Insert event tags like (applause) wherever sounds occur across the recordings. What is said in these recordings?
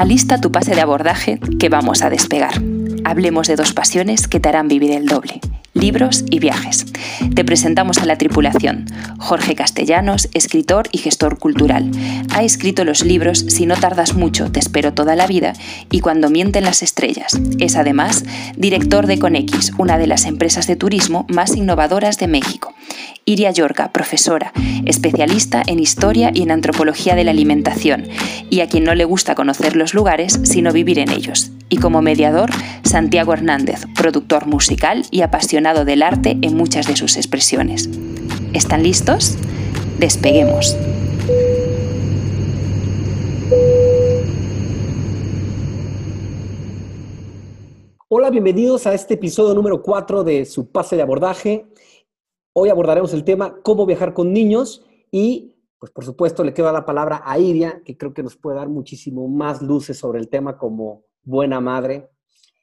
Alista tu pase de abordaje que vamos a despegar. Hablemos de dos pasiones que te harán vivir el doble, libros y viajes. Te presentamos a la tripulación. Jorge Castellanos, escritor y gestor cultural. Ha escrito los libros Si no tardas mucho, te espero toda la vida y Cuando mienten las estrellas. Es además director de Conex, una de las empresas de turismo más innovadoras de México. Iria Yorca, profesora, especialista en historia y en antropología de la alimentación, y a quien no le gusta conocer los lugares, sino vivir en ellos. Y como mediador, Santiago Hernández, productor musical y apasionado del arte en muchas de sus expresiones. ¿Están listos? Despeguemos. Hola, bienvenidos a este episodio número 4 de su pase de abordaje. Hoy abordaremos el tema cómo viajar con niños y, pues por supuesto, le queda la palabra a Iria, que creo que nos puede dar muchísimo más luces sobre el tema como buena madre.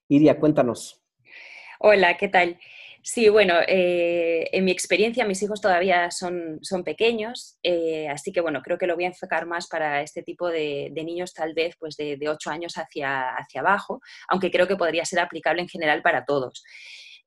Iria, cuéntanos. Hola, ¿qué tal? Sí, bueno, eh, en mi experiencia mis hijos todavía son, son pequeños, eh, así que bueno, creo que lo voy a enfocar más para este tipo de, niños tal vez pues de, de 8 años hacia, hacia abajo, aunque creo que podría ser aplicable en general para todos.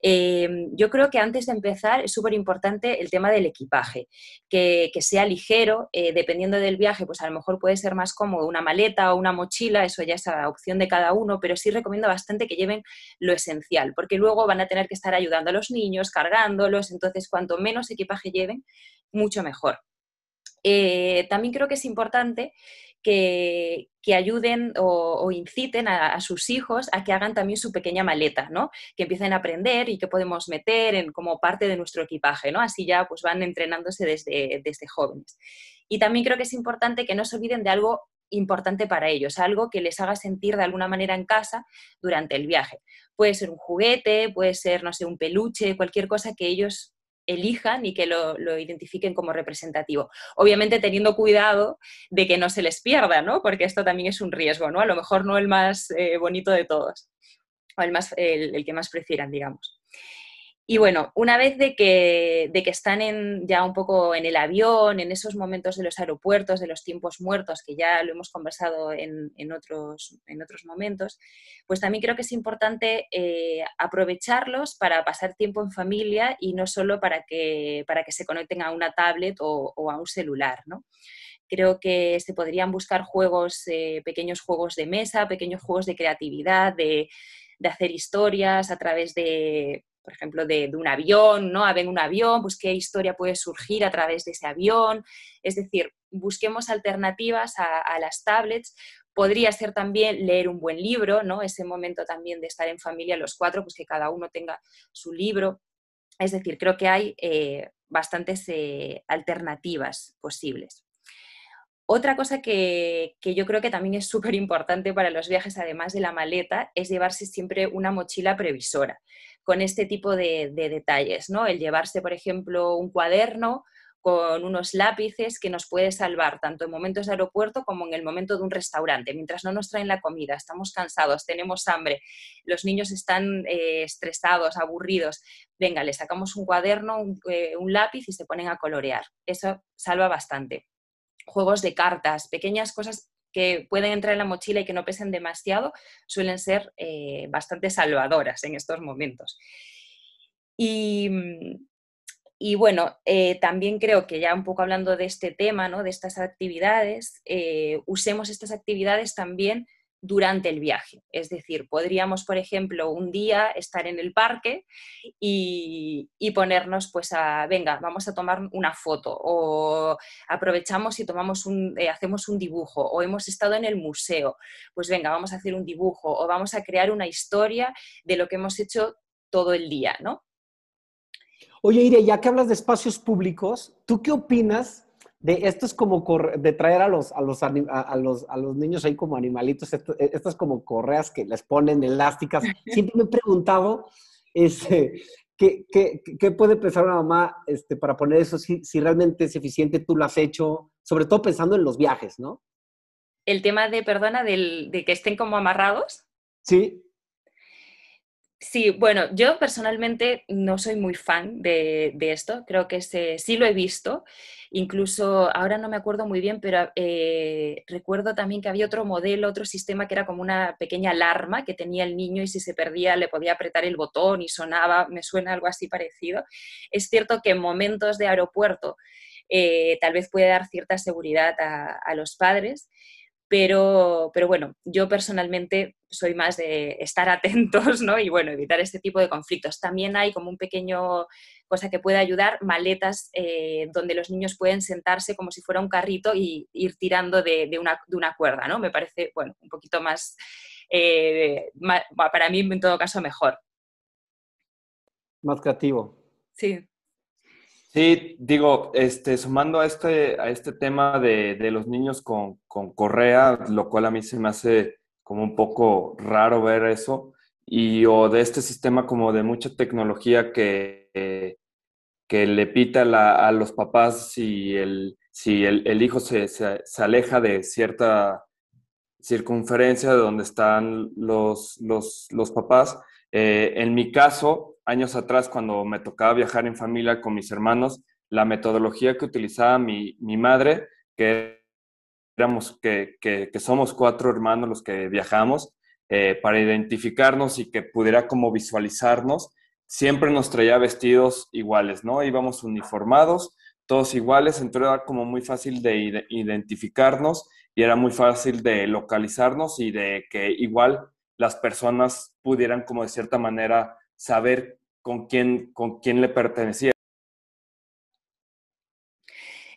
Em, yo creo que antes de empezar es súper importante el tema del equipaje, que, sea ligero, eh, dependiendo del viaje, pues a lo mejor puede ser más cómodo una maleta o una mochila, eso ya es a opción de cada uno, pero sí recomiendo bastante que lleven lo esencial, porque luego van a tener que estar ayudando a los niños, cargándolos, entonces cuanto menos equipaje lleven, mucho mejor. Eh, también creo que es importante que, ayuden o, inciten a, sus hijos a que hagan también su pequeña maleta, ¿no? Que empiecen a aprender y que podemos meter en, como parte de nuestro equipaje, ¿no? Así ya pues van entrenándose desde, desde jóvenes. Y también creo que es importante que no se olviden de algo importante para ellos, algo que les haga sentir de alguna manera en casa durante el viaje. Puede ser un juguete, puede ser, no sé, un peluche, cualquier cosa que ellos elijan y que lo, identifiquen como representativo. Obviamente teniendo cuidado de que no se les pierda, ¿no? Porque esto también es un riesgo, ¿no? A lo mejor no el más eh, bonito de todos, o el, más, el que más prefieran, digamos. Y bueno, una vez de que, de que están en, ya un poco en el avión, en esos momentos de los aeropuertos, de los tiempos muertos, que ya lo hemos conversado en, en otros, en otros momentos, pues también creo que es importante eh, aprovecharlos para pasar tiempo en familia y no solo para que, para que se conecten a una tablet o, a un celular, ¿no? creo que se podrían buscar juegos, eh, pequeños juegos de mesa, pequeños juegos de creatividad, de, de, hacer historias a través de, por ejemplo, de, un avión, ¿no? Ven un avión, pues qué historia puede surgir a través de ese avión. Es decir, busquemos alternativas a, las tablets. Podría ser también leer un buen libro, ¿no? Ese momento también de estar en familia los cuatro, pues que cada uno tenga su libro. Es decir, creo que hay eh, bastantes eh, alternativas posibles. Otra cosa que, yo creo que también es súper importante para los viajes, además de la maleta, es llevarse siempre una mochila previsora con este tipo de, detalles, ¿no? El llevarse, por ejemplo, un cuaderno con unos lápices que nos puede salvar tanto en momentos de aeropuerto como en el momento de un restaurante. Mientras no nos traen la comida, estamos cansados, tenemos hambre, los niños están eh, estresados, aburridos, venga, les sacamos un cuaderno, eh, un lápiz y se ponen a colorear. Eso salva bastante juegos de cartas, pequeñas cosas que pueden entrar en la mochila y que no pesen demasiado, suelen ser eh, bastante salvadoras en estos momentos. Y, mm, bueno, eh, también creo que ya un poco hablando de este tema, ¿no? de estas actividades, eh, usemos estas actividades también durante el viaje. Es decir, podríamos, por ejemplo, un día estar en el parque y, ponernos pues a, venga, vamos a tomar una foto o aprovechamos y tomamos un, eh, hacemos un dibujo o hemos estado en el museo, pues venga, vamos a hacer un dibujo o vamos a crear una historia de lo que hemos hecho todo el día, ¿no? Oye, Ire, ya que hablas de espacios públicos, ¿tú qué opinas de esto es como de traer a los, a los, a, los, a los niños ahí como animalitos, e, estas como correas que les ponen elásticas. (laughs) Siempre me he preguntado este, ¿qué, qué, qué puede pensar una mamá este, para poner eso, si, si realmente es eficiente, tú lo has hecho, sobre todo pensando en los viajes, ¿no? El tema de, perdona, del, de que estén como amarrados. Sí. Sí, bueno, yo personalmente no soy muy fan de, de esto, creo que sí lo he visto Incluso ahora no me acuerdo muy bien, pero eh, recuerdo también que había otro modelo, otro sistema que era como una pequeña alarma que tenía el niño y si se perdía le podía apretar el botón y sonaba, me suena algo así parecido. Es cierto que en momentos de aeropuerto eh, tal vez puede dar cierta seguridad a, los padres, pero, pero, bueno, yo personalmente soy más de estar (laughs) atentos ¿no? y bueno, evitar este tipo de conflictos. También hay como un pequeño cosa que puede ayudar, maletas eh, donde los niños pueden sentarse como si fuera un carrito y ir tirando de, una, cuerda, ¿no? Me parece, bueno, un poquito más, eh, para mí en todo caso mejor. Más creativo. Sí. Sí, digo, este, sumando a este, a este tema de, los niños con, correa, lo cual a mí se me hace como un poco raro ver eso, y o de este sistema como de mucha tecnología que, que le pita a los papás si el, si el, hijo se, se, aleja de cierta circunferencia de donde están los, los, los papás. Eh, en mi caso, años atrás, cuando me tocaba viajar en familia con mis hermanos, la metodología que utilizaba mi, mi madre, que éramos que, que, somos cuatro hermanos los que viajamos, eh, para identificarnos y que pudiera como visualizarnos, siempre nos traía vestidos iguales, ¿no? Íbamos uniformados, todos iguales, entonces era como muy fácil de identificarnos y era muy fácil de localizarnos y de que igual las personas pudieran como de cierta manera saber con quién, con quién le pertenecía.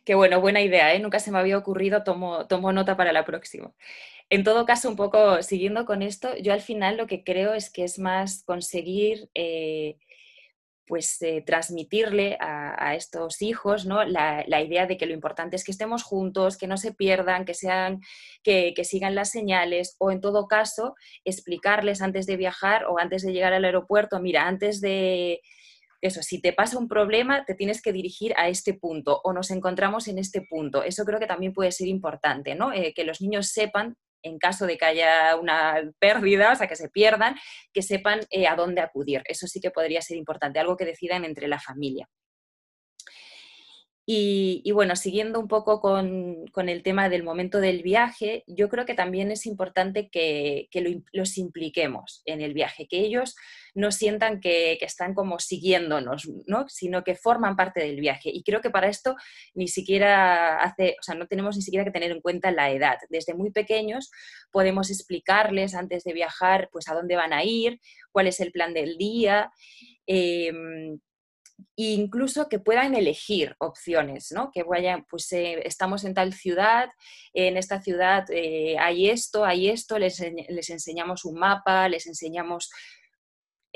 Qué bueno, buena idea, ¿eh? nunca se me había ocurrido, tomo, tomo nota para la próxima. En todo caso, un poco siguiendo con esto, yo al final lo que creo es que es más conseguir eh, pues eh, transmitirle a, estos hijos ¿no? La, idea de que lo importante es que estemos juntos, que no se pierdan, que, sean, que, sigan las señales o en todo caso explicarles antes de viajar o antes de llegar al aeropuerto, mira, antes de eso, si te pasa un problema, te tienes que dirigir a este punto o nos encontramos en este punto. Eso creo que también puede ser importante, ¿no? Eh, que los niños sepan en caso de que haya una pérdida, o sea, que se pierdan, que sepan eh, a dónde acudir. Eso sí que podría ser importante, algo que decidan entre la familia. Y, bueno, siguiendo un poco con, el tema del momento del viaje, yo creo que también es importante que, los impliquemos en el viaje, que ellos no sientan que, están como siguiéndonos, ¿no? sino que forman parte del viaje. Y creo que para esto ni siquiera hace, o sea, no tenemos ni siquiera que tener en cuenta la edad. Desde muy pequeños podemos explicarles antes de viajar, pues a dónde van a ir, cuál es el plan del día. Em, incluso que puedan elegir opciones, ¿no? Que vayan, pues eh, estamos en tal ciudad, en esta ciudad eh, hay esto, hay esto, les, les enseñamos un mapa, les enseñamos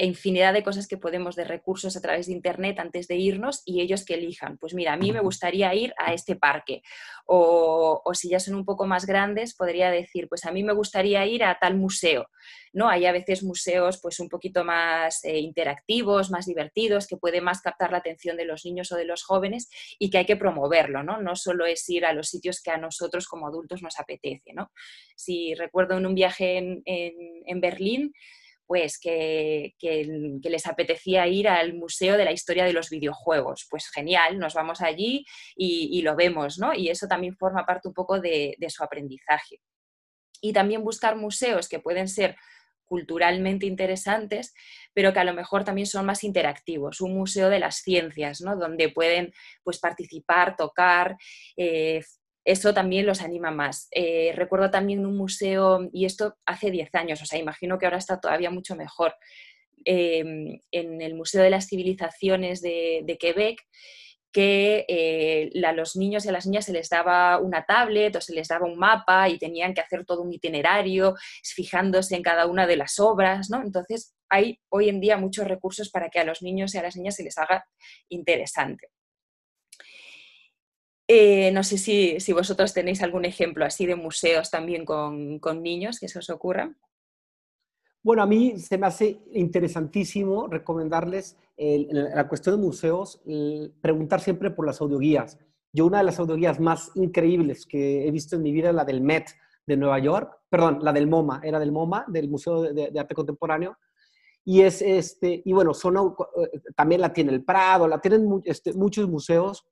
infinidad de cosas que podemos de recursos a través de Internet antes de irnos y ellos que elijan. Pues mira, a mí me gustaría ir a este parque. O, si ya son un poco más grandes, podría decir, pues a mí me gustaría ir a tal museo. ¿no? Hay a veces museos pues un poquito más eh, interactivos, más divertidos, que puede más captar la atención de los niños o de los jóvenes y que hay que promoverlo. No, no solo es ir a los sitios que a nosotros como adultos nos apetece. ¿no? Si recuerdo en un viaje en, en Berlín, pues que, les apetecía ir al Museo de la Historia de los Videojuegos. Pues genial, nos vamos allí y, lo vemos, ¿no? Y eso también forma parte un poco de, su aprendizaje. Y también buscar museos que pueden ser culturalmente interesantes, pero que a lo mejor también son más interactivos. Un museo de las ciencias, ¿no? donde pueden pues, participar, tocar, eh, eso también los anima más. Eh, recuerdo también un museo, y esto hace 10 años, o sea, imagino que ahora está todavía mucho mejor, em, en el Museo de las Civilizaciones de, Quebec, que eh, a los niños y a las niñas se les daba una tablet o se les daba un mapa y tenían que hacer todo un itinerario fijándose en cada una de las obras, ¿no? Entonces hay hoy en día muchos recursos para que a los niños y a las niñas se les haga interesante. Eh, no sé si, vosotros tenéis algún ejemplo así de museos también con, niños que se os ocurra. Bueno, a mí se me hace interesantísimo recomendarles la cuestión de museos, preguntar siempre por las audioguías. Yo una de las audioguías más increíbles que he visto en mi vida es la del Met de Nueva York, perdón, la del MoMA, era del MoMA, del Museo de, Arte Contemporáneo, y es este, y bueno, son, eh, también la tiene el Prado, la tienen este, muchos museos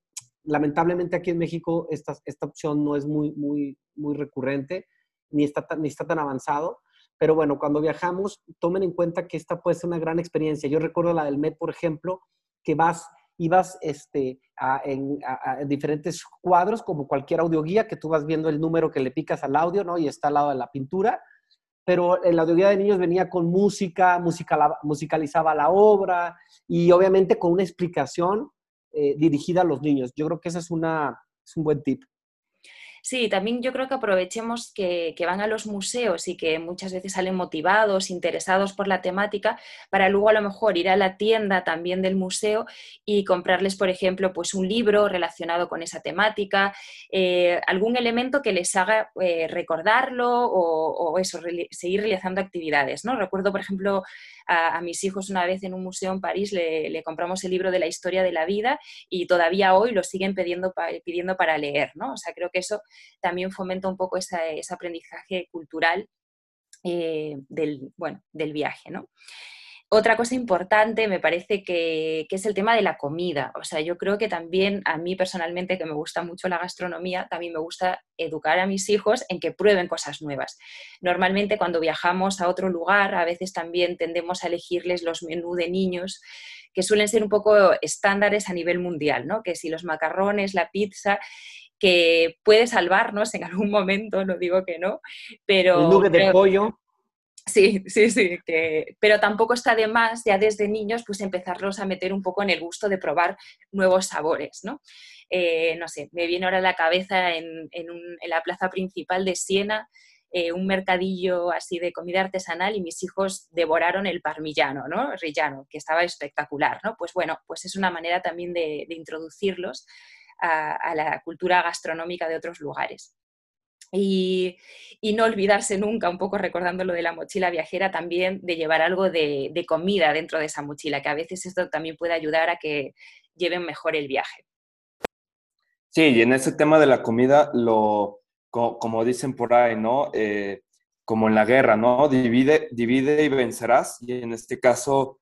lamentablemente aquí en México esta, esta opción no es muy, muy, muy recurrente, ni está, ni está tan avanzado. Pero bueno, cuando viajamos, tomen en cuenta que esta puede ser una gran experiencia. Yo recuerdo la del Met, por ejemplo, que vas, ibas este, en, diferentes cuadros, como cualquier audioguía, que tú vas viendo el número que le picas al audio, ¿no? Y está al lado de la pintura. Pero la audioguía de niños venía con música, musicalizaba la obra y obviamente con una explicación eh, dirigida a los niños. Yo creo que ese es, una, es un buen tip. Sí, también yo creo que aprovechemos que, van a los museos y que muchas veces salen motivados, interesados por la temática, para luego a lo mejor ir a la tienda también del museo y comprarles, por ejemplo, pues un libro relacionado con esa temática, eh, algún elemento que les haga eh, recordarlo o, eso, seguir realizando actividades. ¿no? Recuerdo, por ejemplo, a, mis hijos una vez en un museo en París le, compramos el libro de la historia de la vida y todavía hoy lo siguen pidiendo, pidiendo para leer, ¿no? O sea, creo que eso también fomenta un poco ese aprendizaje cultural eh, del, bueno, del viaje, ¿no? Otra cosa importante me parece que, es el tema de la comida. O sea, yo creo que también a mí personalmente, que me gusta mucho la gastronomía, también me gusta educar a mis hijos en que prueben cosas nuevas. Normalmente cuando viajamos a otro lugar, a veces también tendemos a elegirles los menús de niños que suelen ser un poco estándares a nivel mundial, ¿no? Que si los macarrones, la pizza, que puede salvarnos en algún momento, no digo que no, pero... El de pollo. Sí, sí, sí, que, pero tampoco está de más ya desde niños pues empezarlos a meter un poco en el gusto de probar nuevos sabores, ¿no? Eh, no sé, me viene ahora a la cabeza en, la plaza principal de Siena eh, un mercadillo así de comida artesanal y mis hijos devoraron el parmigiano, ¿no? Rillano, que estaba espectacular, ¿no? Pues bueno, pues es una manera también de, introducirlos a la cultura gastronómica de otros lugares. Y, no olvidarse nunca, un poco recordando lo de la mochila viajera, también de llevar algo de, comida dentro de esa mochila, que a veces esto también puede ayudar a que lleven mejor el viaje. Sí, y en ese tema de la comida, lo, como, dicen por ahí, ¿no? Eh, como en la guerra, ¿no? Divide, divide y vencerás. Y en este caso,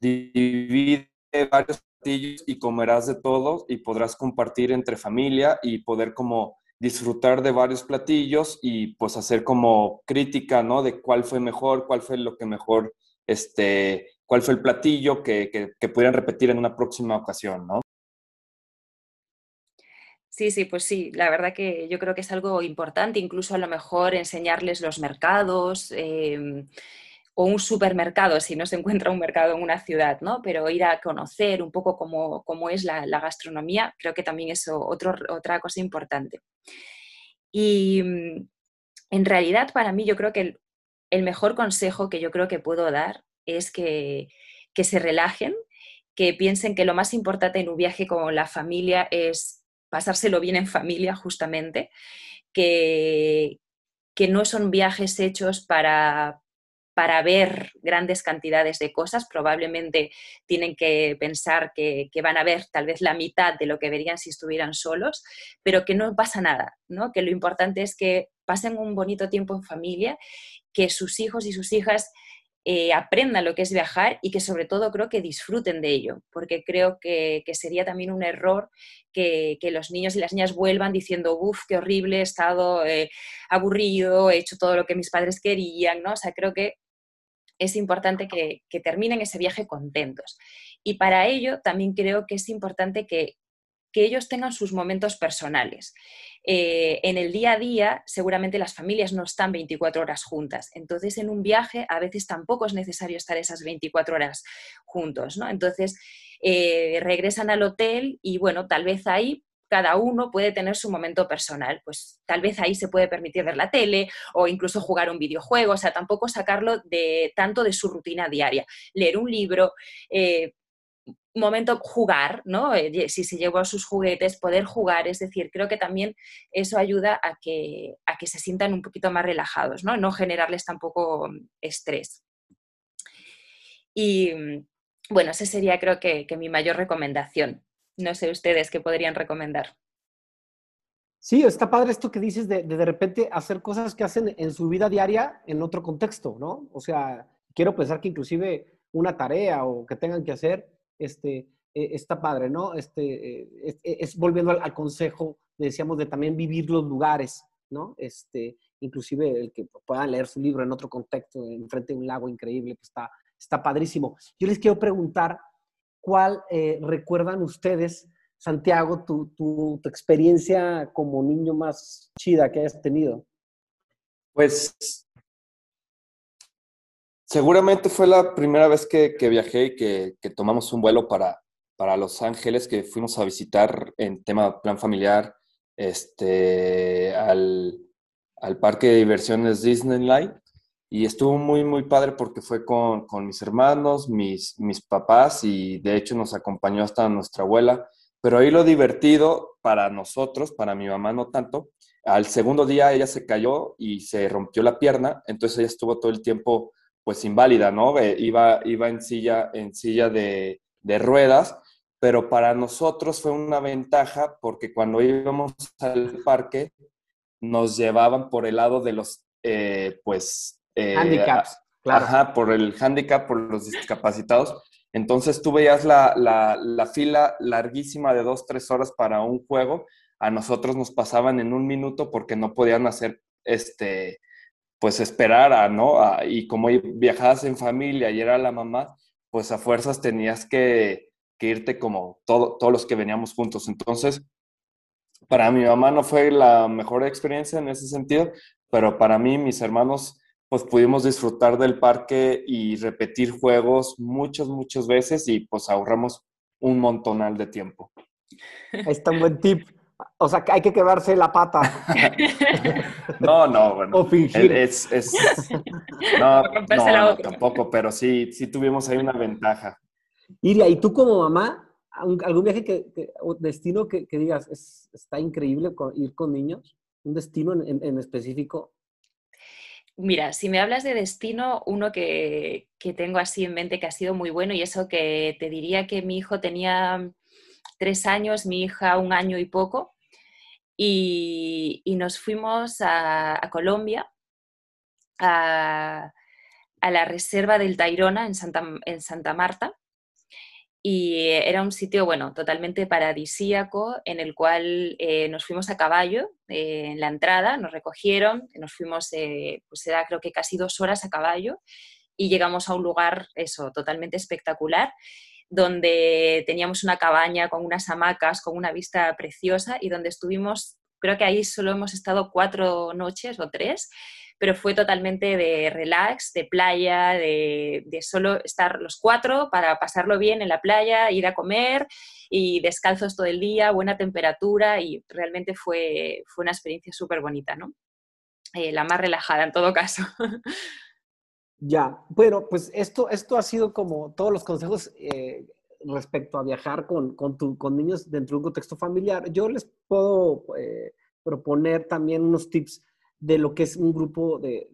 divide varios y comerás de todo y podrás compartir entre familia y poder como disfrutar de varios platillos y pues hacer como crítica, ¿no? De cuál fue mejor, cuál fue lo que mejor, este, cuál fue el platillo que, que, pudieran repetir en una próxima ocasión, ¿no? Sí, sí, pues sí, la verdad que yo creo que es algo importante, incluso a lo mejor enseñarles los mercados. Em, o un supermercado si no se encuentra un mercado en una ciudad, ¿no? Pero ir a conocer un poco cómo, es la, gastronomía, creo que también es otra cosa importante. Y mm, en realidad para mí yo creo que el, mejor consejo que yo creo que puedo dar es que, se relajen, que piensen que lo más importante en un viaje con la familia es pasárselo bien en familia justamente, que, que no son viajes hechos para, para ver grandes cantidades de cosas. Probablemente tienen que pensar que, van a ver tal vez la mitad de lo que verían si estuvieran solos, pero que no pasa nada, ¿no? que lo importante es que pasen un bonito tiempo en familia, que sus hijos y sus hijas eh, aprendan lo que es viajar y que sobre todo creo que disfruten de ello, porque creo que, sería también un error que, los niños y las niñas vuelvan diciendo, uff, qué horrible, he estado eh, aburrido, he hecho todo lo que mis padres querían, ¿no? O sea, creo que es importante que, terminen ese viaje contentos. Y para ello también creo que es importante que, ellos tengan sus momentos personales. Eh, en el día a día, seguramente las familias no están 24 horas juntas. Entonces, en un viaje, a veces tampoco es necesario estar esas 24 horas juntos. ¿no? Entonces, eh, regresan al hotel y, bueno, tal vez ahí cada uno puede tener su momento personal. Pues tal vez ahí se puede permitir ver la tele o incluso jugar un videojuego, o sea, tampoco sacarlo de tanto de su rutina diaria. Leer un libro, eh, momento jugar, ¿no? Eh, si se llevó sus juguetes, poder jugar, es decir, creo que también eso ayuda a que, a que se sientan un poquito más relajados, ¿no? No generarles tampoco estrés. Y bueno, esa sería creo que mi mayor recomendación. No sé ustedes qué podrían recomendar. Sí, está padre esto que dices de, de, repente hacer cosas que hacen en su vida diaria en otro contexto, ¿no? O sea, quiero pensar que inclusive una tarea o que tengan que hacer, este, eh, está padre, ¿no? Este, eh, es, volviendo al, consejo, decíamos, de también vivir los lugares, ¿no? Este, inclusive el que puedan leer su libro en otro contexto, enfrente de un lago increíble, pues está, está padrísimo. Yo les quiero preguntar, ¿cuál recuerdan ustedes, Santiago, tu, tu, experiencia como niño más chida que hayas tenido? Pues Seguramente fue la primera vez que, viajé y que, tomamos un vuelo para, para Los Ángeles, que fuimos a visitar en tema plan familiar este, al, parque de diversiones Disneyland. Y estuvo muy, muy padre porque fue con, mis hermanos, mis, mis papás y de hecho nos acompañó hasta nuestra abuela. Pero ahí lo divertido para nosotros, para mi mamá no tanto, al segundo día ella se cayó y se rompió la pierna, entonces ella estuvo todo el tiempo pues inválida, ¿no? iba, iba en silla, en silla de, ruedas, pero para nosotros fue una ventaja porque cuando íbamos al parque nos llevaban por el lado de los, eh, pues... Eh, Handicaps, claro. Ajá, por el handicap, por los discapacitados. Entonces tú veías la, la, la, fila larguísima de dos, tres horas para un juego. A nosotros nos pasaban en un minuto porque no podían hacer este, pues esperara, ¿no? y como viajabas en familia y era la mamá, pues a fuerzas tenías que, irte como todo, todos los que veníamos juntos. Entonces, para mi mamá no fue la mejor experiencia en ese sentido, pero para mí, mis hermanos, pues pudimos disfrutar del parque y repetir juegos muchas, muchas veces y pues ahorramos un montonal de tiempo. Ahí está un buen tip. O sea, hay que quedarse la pata. (laughs) no, no, bueno. O fingir. Es, (laughs) no, no, tampoco, pero sí, sí tuvimos ahí una ventaja. Iria, ¿y tú como mamá, algún viaje que, o destino que, digas, está increíble ir con niños? ¿Un destino en, específico? Mira, si me hablas de destino, uno que, que tengo así en mente que ha sido muy bueno y eso que te diría que mi hijo tenía tres años, mi hija un año y poco, y, nos fuimos a, Colombia, a, la reserva del Tairona en Santa, en Santa Marta, y era un sitio, bueno, totalmente paradisíaco, en el cual eh, nos fuimos a caballo eh, en la entrada, nos recogieron, nos fuimos, eh, pues era creo que casi dos horas a caballo, y llegamos a un lugar, eso, totalmente espectacular donde teníamos una cabaña con unas hamacas, con una vista preciosa y donde estuvimos, creo que ahí solo hemos estado cuatro noches o tres, pero fue totalmente de relax, de playa, de, solo estar los cuatro para pasarlo bien en la playa, ir a comer y descalzos todo el día, buena temperatura y realmente fue, fue una experiencia súper bonita, ¿no? Eh, la más relajada en todo caso. (laughs) Ya, bueno, pues esto, esto ha sido como todos los consejos eh, respecto a viajar con, con, con, niños dentro de un contexto familiar. Yo les puedo eh, proponer también unos tips de lo que es un grupo de,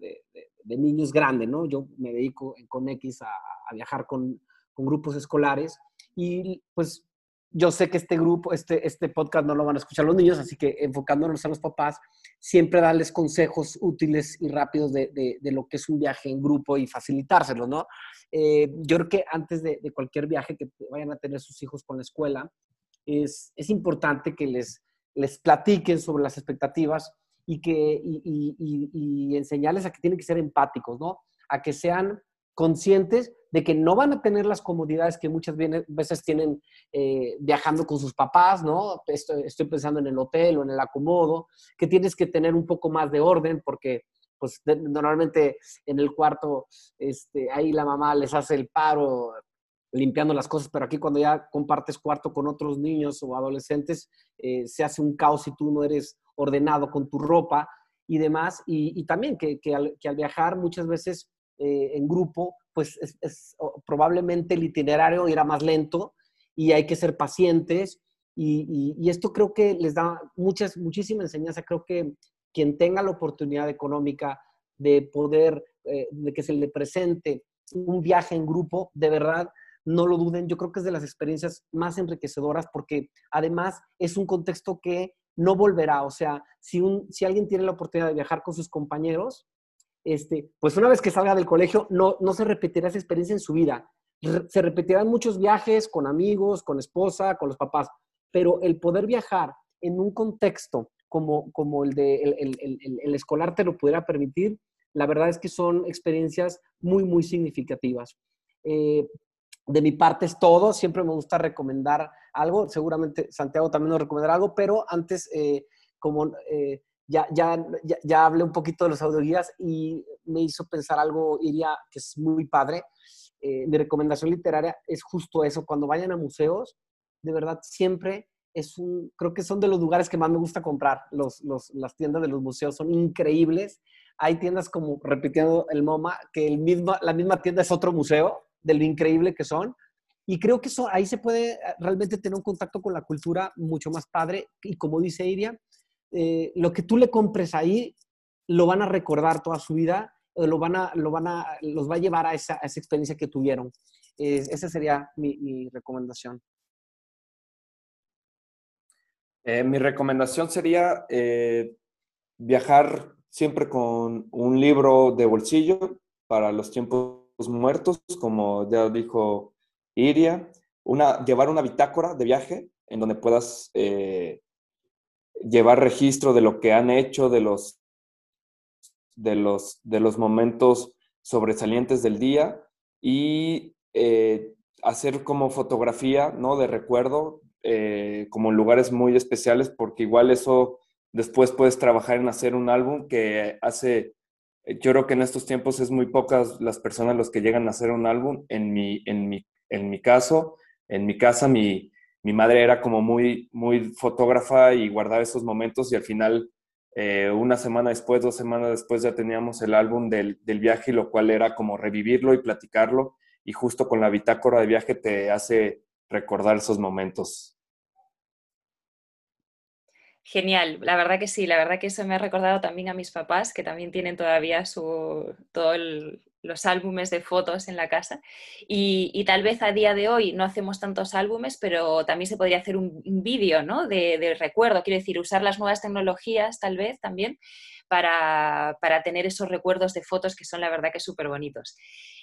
de, niños grande, ¿no? Yo me dedico en Conex a, viajar con, con grupos escolares y pues yo sé que este grupo, este, este podcast no lo van a escuchar los niños, así que enfocándonos a los papás, siempre darles consejos útiles y rápidos de, lo que es un viaje en grupo y facilitárselos, ¿no? Eh, yo creo que antes de, cualquier viaje que vayan a tener sus hijos con la escuela, es, es importante que les, les platiquen sobre las expectativas y, que, y, y, enseñarles a que tienen que ser empáticos, ¿no? A que sean conscientes de que no van a tener las comodidades que muchas veces tienen eh, viajando con sus papás, ¿no? Estoy, pensando en el hotel o en el acomodo, que tienes que tener un poco más de orden porque pues normalmente en el cuarto este, ahí la mamá les hace el paro limpiando las cosas, pero aquí cuando ya compartes cuarto con otros niños o adolescentes, eh, se hace un caos si tú no eres ordenado con tu ropa y demás. Y, también que, que, al, que, al, viajar muchas veces eh, en grupo, pues es, probablemente el itinerario irá más lento y hay que ser pacientes. Y, esto creo que les da muchas, muchísima enseñanza. Creo que quien tenga la oportunidad económica de poder, eh, de que se le presente un viaje en grupo, de verdad, no lo duden. Yo creo que es de las experiencias más enriquecedoras porque además es un contexto que no volverá. O sea, si, un, si alguien tiene la oportunidad de viajar con sus compañeros, este, pues una vez que salga del colegio, no, no se repetirá esa experiencia en su vida. se repetirán muchos viajes con amigos, con esposa, con los papás, pero el poder viajar en un contexto como, como el, de, el, escolar te lo pudiera permitir, la verdad es que son experiencias muy, muy significativas. Eh, de mi parte es todo, siempre me gusta recomendar algo, seguramente Santiago también nos recomendará algo, pero antes, eh, como eh, ya, ya, ya, hablé un poquito de los audioguías y me hizo pensar algo, iría, que es muy padre. mi recomendación literaria es justo eso, cuando vayan a museos, de verdad siempre es un, creo que son de los lugares que más me gusta comprar. Los, las tiendas de los museos son increíbles. Hay tiendas como, repitiendo el MoMA, que el mismo, la misma tienda es otro museo, de lo increíble que son. Y creo que eso, ahí se puede eh, realmente tener un contacto con la cultura mucho más padre. Y como dice Iria, eh, lo que tú le compres ahí, lo van a recordar toda su vida, lo van a, lo van a, los va a llevar a esa, esa experiencia que tuvieron. esa sería mi, recomendación. Eh, mi recomendación sería eh, viajar siempre con un libro de bolsillo para los tiempos muertos, como ya dijo Iria, una, llevar una bitácora de viaje en donde puedas eh, llevar registro de lo que han hecho, de los, de los, de los momentos sobresalientes del día y hacer como fotografía ¿no? de recuerdo eh, como lugares muy especiales porque igual eso después puedes trabajar en hacer un álbum que hace, yo creo que en estos tiempos es muy pocas las personas los que llegan a hacer un álbum. En mi, en mi, en mi caso, en mi casa, mi, mi madre era como muy, muy fotógrafa y guardaba esos momentos y al final, eh, una semana después, dos semanas después ya teníamos el álbum del, del viaje, lo cual era como revivirlo y platicarlo y justo con la bitácora de viaje te hace recordar esos momentos. Genial, la verdad que sí, la verdad que eso me ha recordado también a mis papás, que también tienen todavía su, todos los álbumes de fotos en la casa. Y, tal vez a día de hoy no hacemos tantos álbumes, pero también se podría hacer un, vídeo ¿no? de, recuerdo, quiero decir, usar las nuevas tecnologías tal vez también para, tener esos recuerdos de fotos que son la verdad que súper bonitos.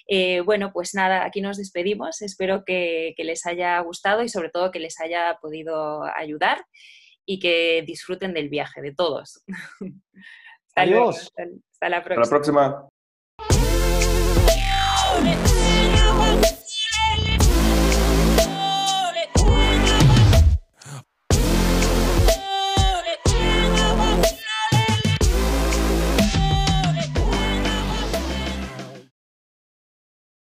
Eh, bueno, pues nada, aquí nos despedimos. Espero que, les haya gustado y sobre todo que les haya podido ayudar y que disfruten del viaje de todos. (laughs) Adiós. hasta la próxima. Hasta la próxima.